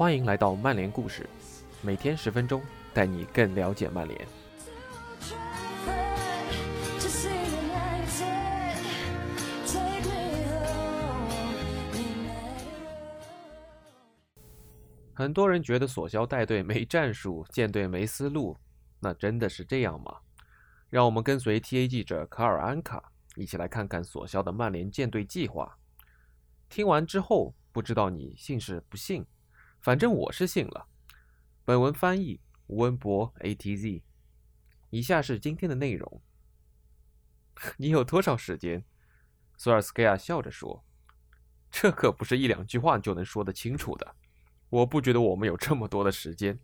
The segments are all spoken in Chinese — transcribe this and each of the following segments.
欢迎来到曼联故事，每天十分钟，带你更了解曼联。很多人觉得索肖带队没战术，舰队没思路，那真的是这样吗？让我们跟随 TA 记者卡尔安卡一起来看看索肖的曼联舰队计划。听完之后，不知道你信是不信，反正我是信了。本文翻译温博 ATZ。以下是今天的内容。你有多少时间？索尔斯克亚笑着说：“这可不是一两句话就能说得清楚的。”我不觉得我们有这么多的时间。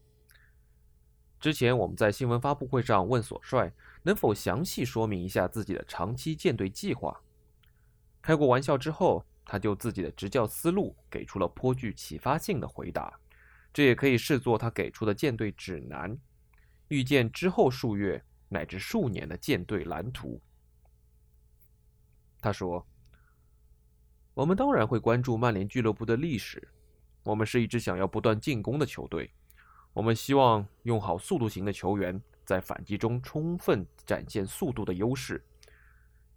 之前我们在新闻发布会上问索帅能否详细说明一下自己的长期舰队计划，开过玩笑之后，他就自己的执教思路给出了颇具启发性的回答，这也可以视作他给出的舰队指南，预见之后数月乃至数年的舰队蓝图。他说：“我们当然会关注曼联俱乐部的历史。”我们是一支想要不断进攻的球队，我们希望用好速度型的球员，在反击中充分展现速度的优势。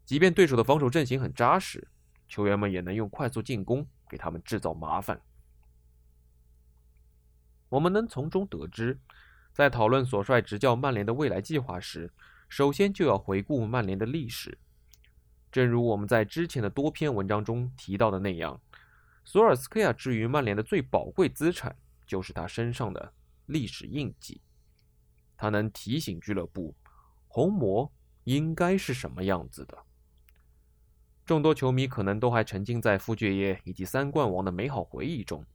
即便对手的防守阵型很扎实，球员们也能用快速进攻给他们制造麻烦。我们能从中得知，在讨论所帅执教曼联的未来计划时，首先就要回顾曼联的历史。正如我们在之前的多篇文章中提到的那样。索尔斯克亚之于曼联的最宝贵资产，就是他身上的历史印记。他能提醒俱乐部，红魔应该是什么样子的。众多球迷可能都还沉浸在夫爵爷以及三冠王的美好回忆中，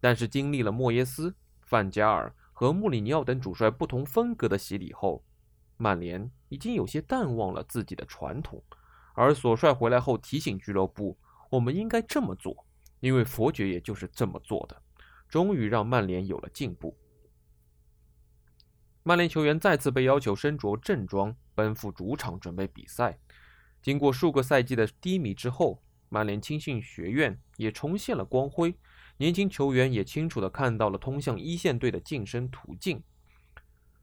但是经历了莫耶斯、范加尔和穆里尼奥等主帅不同风格的洗礼后，曼联已经有些淡忘了自己的传统。而索帅回来后提醒俱乐部，我们应该这么做。因为佛爵爷就是这么做的，终于让曼联有了进步。曼联球员再次被要求身着正装奔赴主场准备比赛。经过数个赛季的低迷之后，曼联青训学院也重现了光辉，年轻球员也清楚地看到了通向一线队的晋升途径。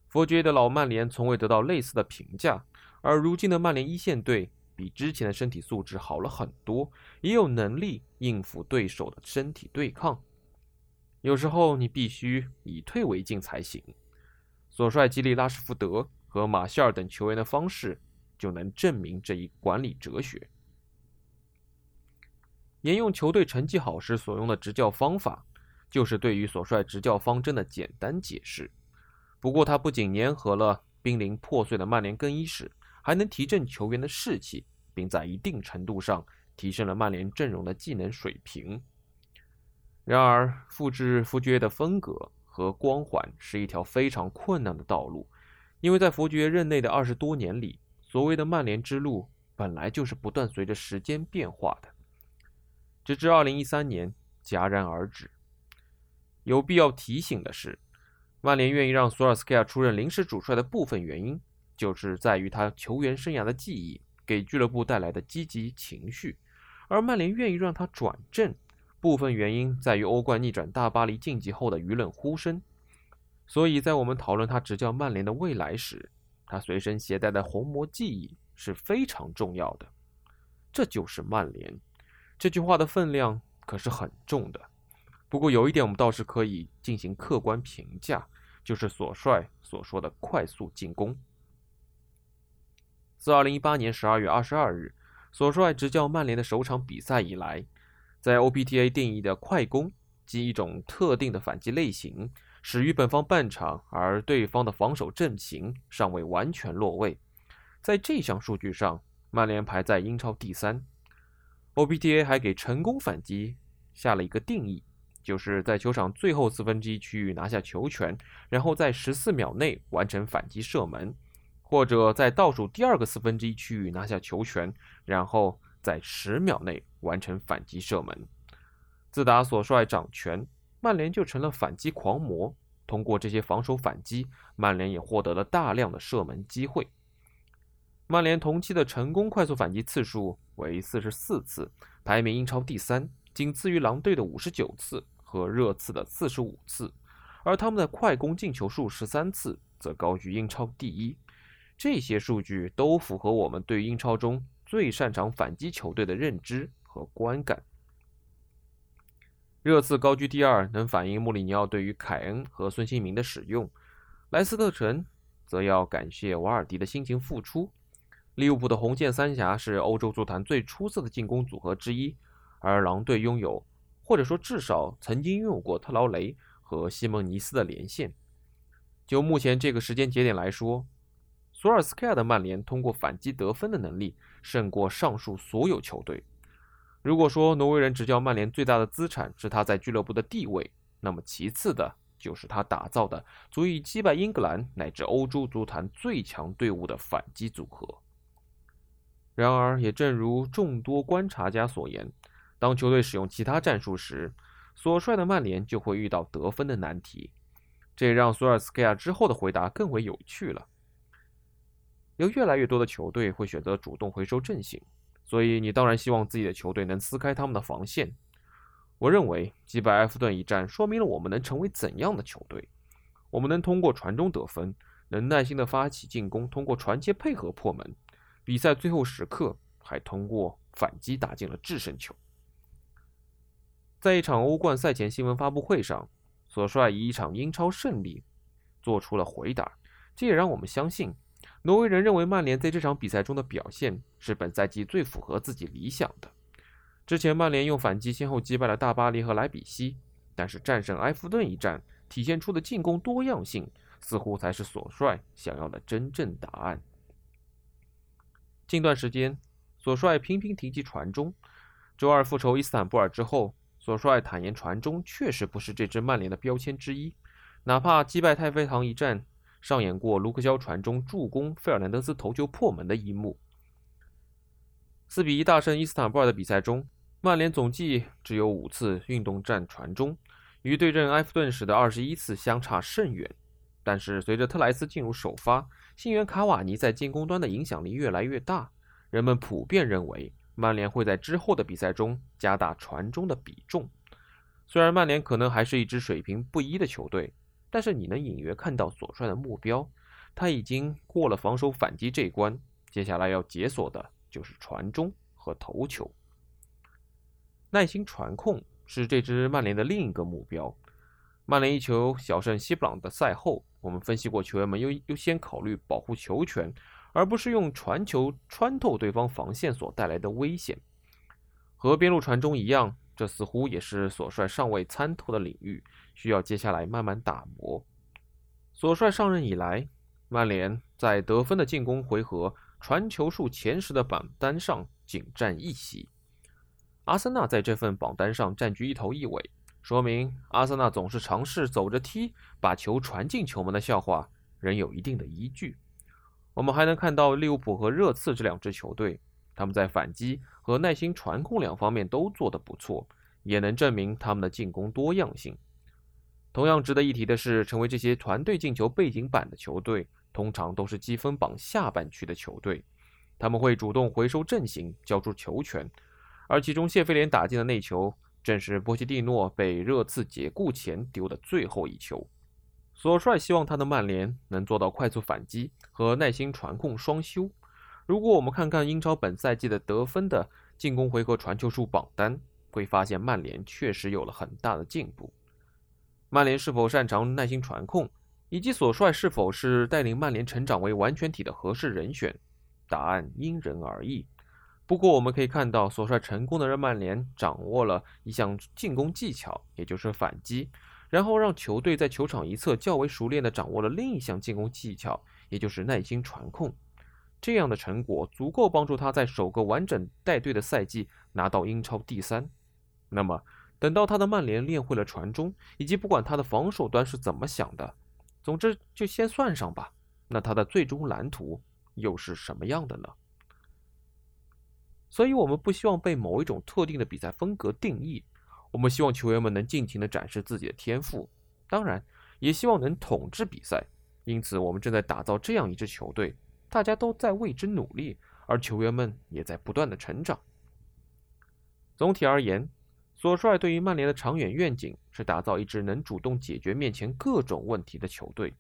佛爵的老曼联从未得到类似的评价，而如今的曼联一线队。比之前的身体素质好了很多，也有能力应付对手的身体对抗。有时候你必须以退为进才行。所帅激励拉什福德和马歇尔等球员的方式，就能证明这一管理哲学。沿用球队成绩好时所用的执教方法，就是对于所帅执教方针的简单解释。不过，他不仅粘合了濒临破碎的曼联更衣室，还能提振球员的士气。并在一定程度上提升了曼联阵容的技能水平。然而，复制福爵的风格和光环是一条非常困难的道路，因为在福爵任内的二十多年里，所谓的曼联之路本来就是不断随着时间变化的，直至二零一三年戛然而止。有必要提醒的是，曼联愿意让索尔斯克亚出任临时主帅的部分原因，就是在于他球员生涯的记忆。给俱乐部带来的积极情绪，而曼联愿意让他转正，部分原因在于欧冠逆转大巴黎晋级后的舆论呼声。所以在我们讨论他执教曼联的未来时，他随身携带的红魔记忆是非常重要的。这就是曼联，这句话的分量可是很重的。不过有一点我们倒是可以进行客观评价，就是所帅所说的快速进攻。自2018年12月22日，索帅执教曼联的首场比赛以来，在 OPTA 定义的快攻及一种特定的反击类型，始于本方半场，而对方的防守阵型尚未完全落位。在这项数据上，曼联排在英超第三。OPTA 还给成功反击下了一个定义，就是在球场最后四分之一区域拿下球权，然后在14秒内完成反击射门。或者在倒数第二个四分之一区域拿下球权，然后在十秒内完成反击射门。自打索帅掌权，曼联就成了反击狂魔。通过这些防守反击，曼联也获得了大量的射门机会。曼联同期的成功快速反击次数为四十四次，排名英超第三，仅次于狼队的五十九次和热刺的四十五次，而他们的快攻进球数十三次则高居英超第一。这些数据都符合我们对英超中最擅长反击球队的认知和观感。热刺高居第二，能反映穆里尼奥对于凯恩和孙兴民的使用；莱斯特城则要感谢瓦尔迪的辛勤付出。利物浦的红箭三峡是欧洲足坛最出色的进攻组合之一，而狼队拥有，或者说至少曾经拥有过特劳雷和西蒙尼斯的连线。就目前这个时间节点来说，索尔斯克亚的曼联通过反击得分的能力胜过上述所有球队。如果说挪威人执教曼联最大的资产是他在俱乐部的地位，那么其次的就是他打造的足以击败英格兰乃至欧洲足坛最强队伍的反击组合。然而，也正如众多观察家所言，当球队使用其他战术时，所率的曼联就会遇到得分的难题。这也让索尔斯克亚之后的回答更为有趣了。有越来越多的球队会选择主动回收阵型，所以你当然希望自己的球队能撕开他们的防线。我认为击败埃弗顿一战说明了我们能成为怎样的球队：我们能通过传中得分，能耐心地发起进攻，通过传接配合破门。比赛最后时刻还通过反击打进了制胜球。在一场欧冠赛前新闻发布会上，索帅以一场英超胜利做出了回答，这也让我们相信，挪威人认为曼联在这场比赛中的表现是本赛季最符合自己理想的。之前曼联用反击先后击败了大巴黎和莱比锡，但是战胜埃弗顿一战体现出的进攻多样性，似乎才是索帅想要的真正答案。近段时间，索帅频频提及传中。周二复仇伊斯坦布尔之后，索帅坦言传中确实不是这支曼联的标签之一。哪怕击败太妃堂一战，上演过卢克肖传中助攻费尔南德斯头球破门的一幕。四比一大胜伊斯坦布尔的比赛中，曼联总计只有五次运动战传中，与对阵埃弗顿时的二十一次相差甚远。但是随着特莱斯进入首发，新援卡瓦尼在进攻端的影响力越来越大，人们普遍认为曼联会在之后的比赛中加大传中的比重。虽然曼联可能还是一支水平不一的球队，但是你能隐约看到索帅的目标，他已经过了防守反击这一关，接下来要解锁的就是传中和头球。耐心传控是这支曼联的另一个目标。曼联一球小胜西布朗的赛后。我们分析过，球员们优优先考虑保护球权，而不是用传球穿透对方防线所带来的危险。和边路传中一样，这似乎也是索帅尚未参透的领域，需要接下来慢慢打磨。索帅上任以来，曼联在得分的进攻回合传球数前十的榜单上仅占一席，阿森纳在这份榜单上占据一头一尾。说明阿森纳总是尝试走着踢把球传进球门的笑话仍有一定的依据。我们还能看到利物浦和热刺这两支球队，他们在反击和耐心传控两方面都做得不错，也能证明他们的进攻多样性。同样值得一提的是，成为这些团队进球背景板的球队，通常都是积分榜下半区的球队，他们会主动回收阵型，交出球权，而其中谢菲联打进的那球。正是波切蒂诺被热刺解雇前丢的最后一球。索帅希望他的曼联能做到快速反击和耐心传控双修。如果我们看看英超本赛季的得分的进攻回合传球数榜单，会发现曼联确实有了很大的进步。曼联是否擅长耐心传控，以及索帅是否是带领曼联成长为完全体的合适人选，答案因人而异。不过，我们可以看到，索帅成功的让曼联掌握了一项进攻技巧，也就是反击，然后让球队在球场一侧较为熟练地掌握了另一项进攻技巧，也就是耐心传控。这样的成果足够帮助他在首个完整带队的赛季拿到英超第三。那么，等到他的曼联练会了传中，以及不管他的防守端是怎么想的，总之就先算上吧。那他的最终蓝图又是什么样的呢？所以，我们不希望被某一种特定的比赛风格定义。我们希望球员们能尽情地展示自己的天赋，当然，也希望能统治比赛。因此，我们正在打造这样一支球队，大家都在为之努力，而球员们也在不断的成长。总体而言，索帅对于曼联的长远愿景是打造一支能主动解决面前各种问题的球队，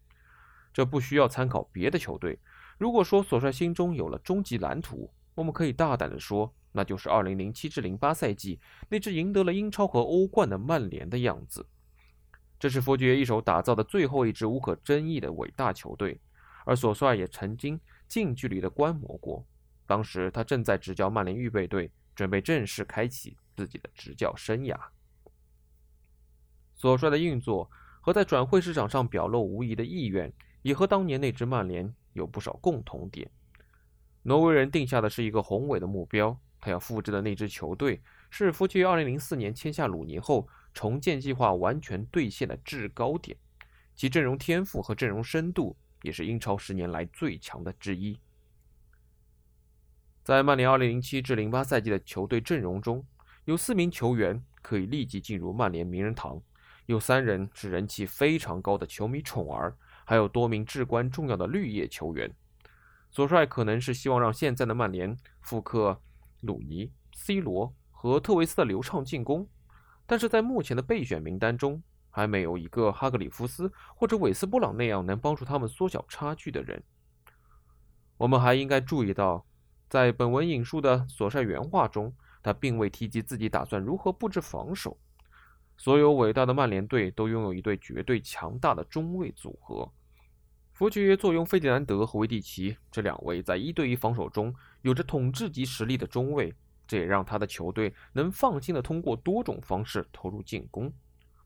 这不需要参考别的球队。如果说索帅心中有了终极蓝图，我们可以大胆地说，那就是2007至08赛季那支赢得了英超和欧冠的曼联的样子。这是佛爵一手打造的最后一支无可争议的伟大球队，而索帅也曾经近距离的观摩过。当时他正在执教曼联预备队，准备正式开启自己的执教生涯。索帅的运作和在转会市场上表露无遗的意愿，也和当年那支曼联有不少共同点。挪威人定下的是一个宏伟的目标，他要复制的那支球队是福奇于2004年签下鲁尼后。重建计划完全兑现的制高点，其阵容天赋和阵容深度也是英超十年来最强的之一。在曼联2007至08赛季的球队阵容中，有四名球员可以立即进入曼联名人堂，有三人是人气非常高的球迷宠儿，还有多名至关重要的绿叶球员。索帅可能是希望让现在的曼联复刻鲁尼、C 罗和特维斯的流畅进攻。但是在目前的备选名单中，还没有一个哈格里夫斯或者韦斯布朗那样能帮助他们缩小差距的人。我们还应该注意到，在本文引述的索帅原话中，他并未提及自己打算如何布置防守。所有伟大的曼联队都拥有一对绝对强大的中卫组合，弗爵坐拥费迪南德和维蒂奇这两位在一对一防守中有着统治级实力的中卫。这也让他的球队能放心的通过多种方式投入进攻。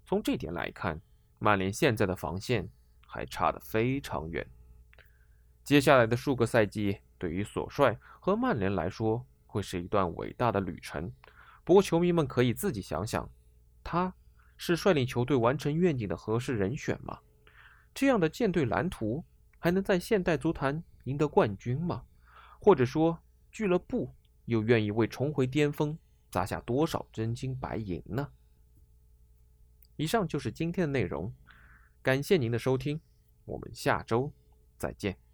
从这点来看，曼联现在的防线还差得非常远。接下来的数个赛季对于索帅和曼联来说会是一段伟大的旅程。不过，球迷们可以自己想想，他是率领球队完成愿景的合适人选吗？这样的舰队蓝图还能在现代足坛赢得冠军吗？或者说，俱乐部？又愿意为重回巅峰砸下多少真金白银呢？以上就是今天的内容，感谢您的收听，我们下周再见。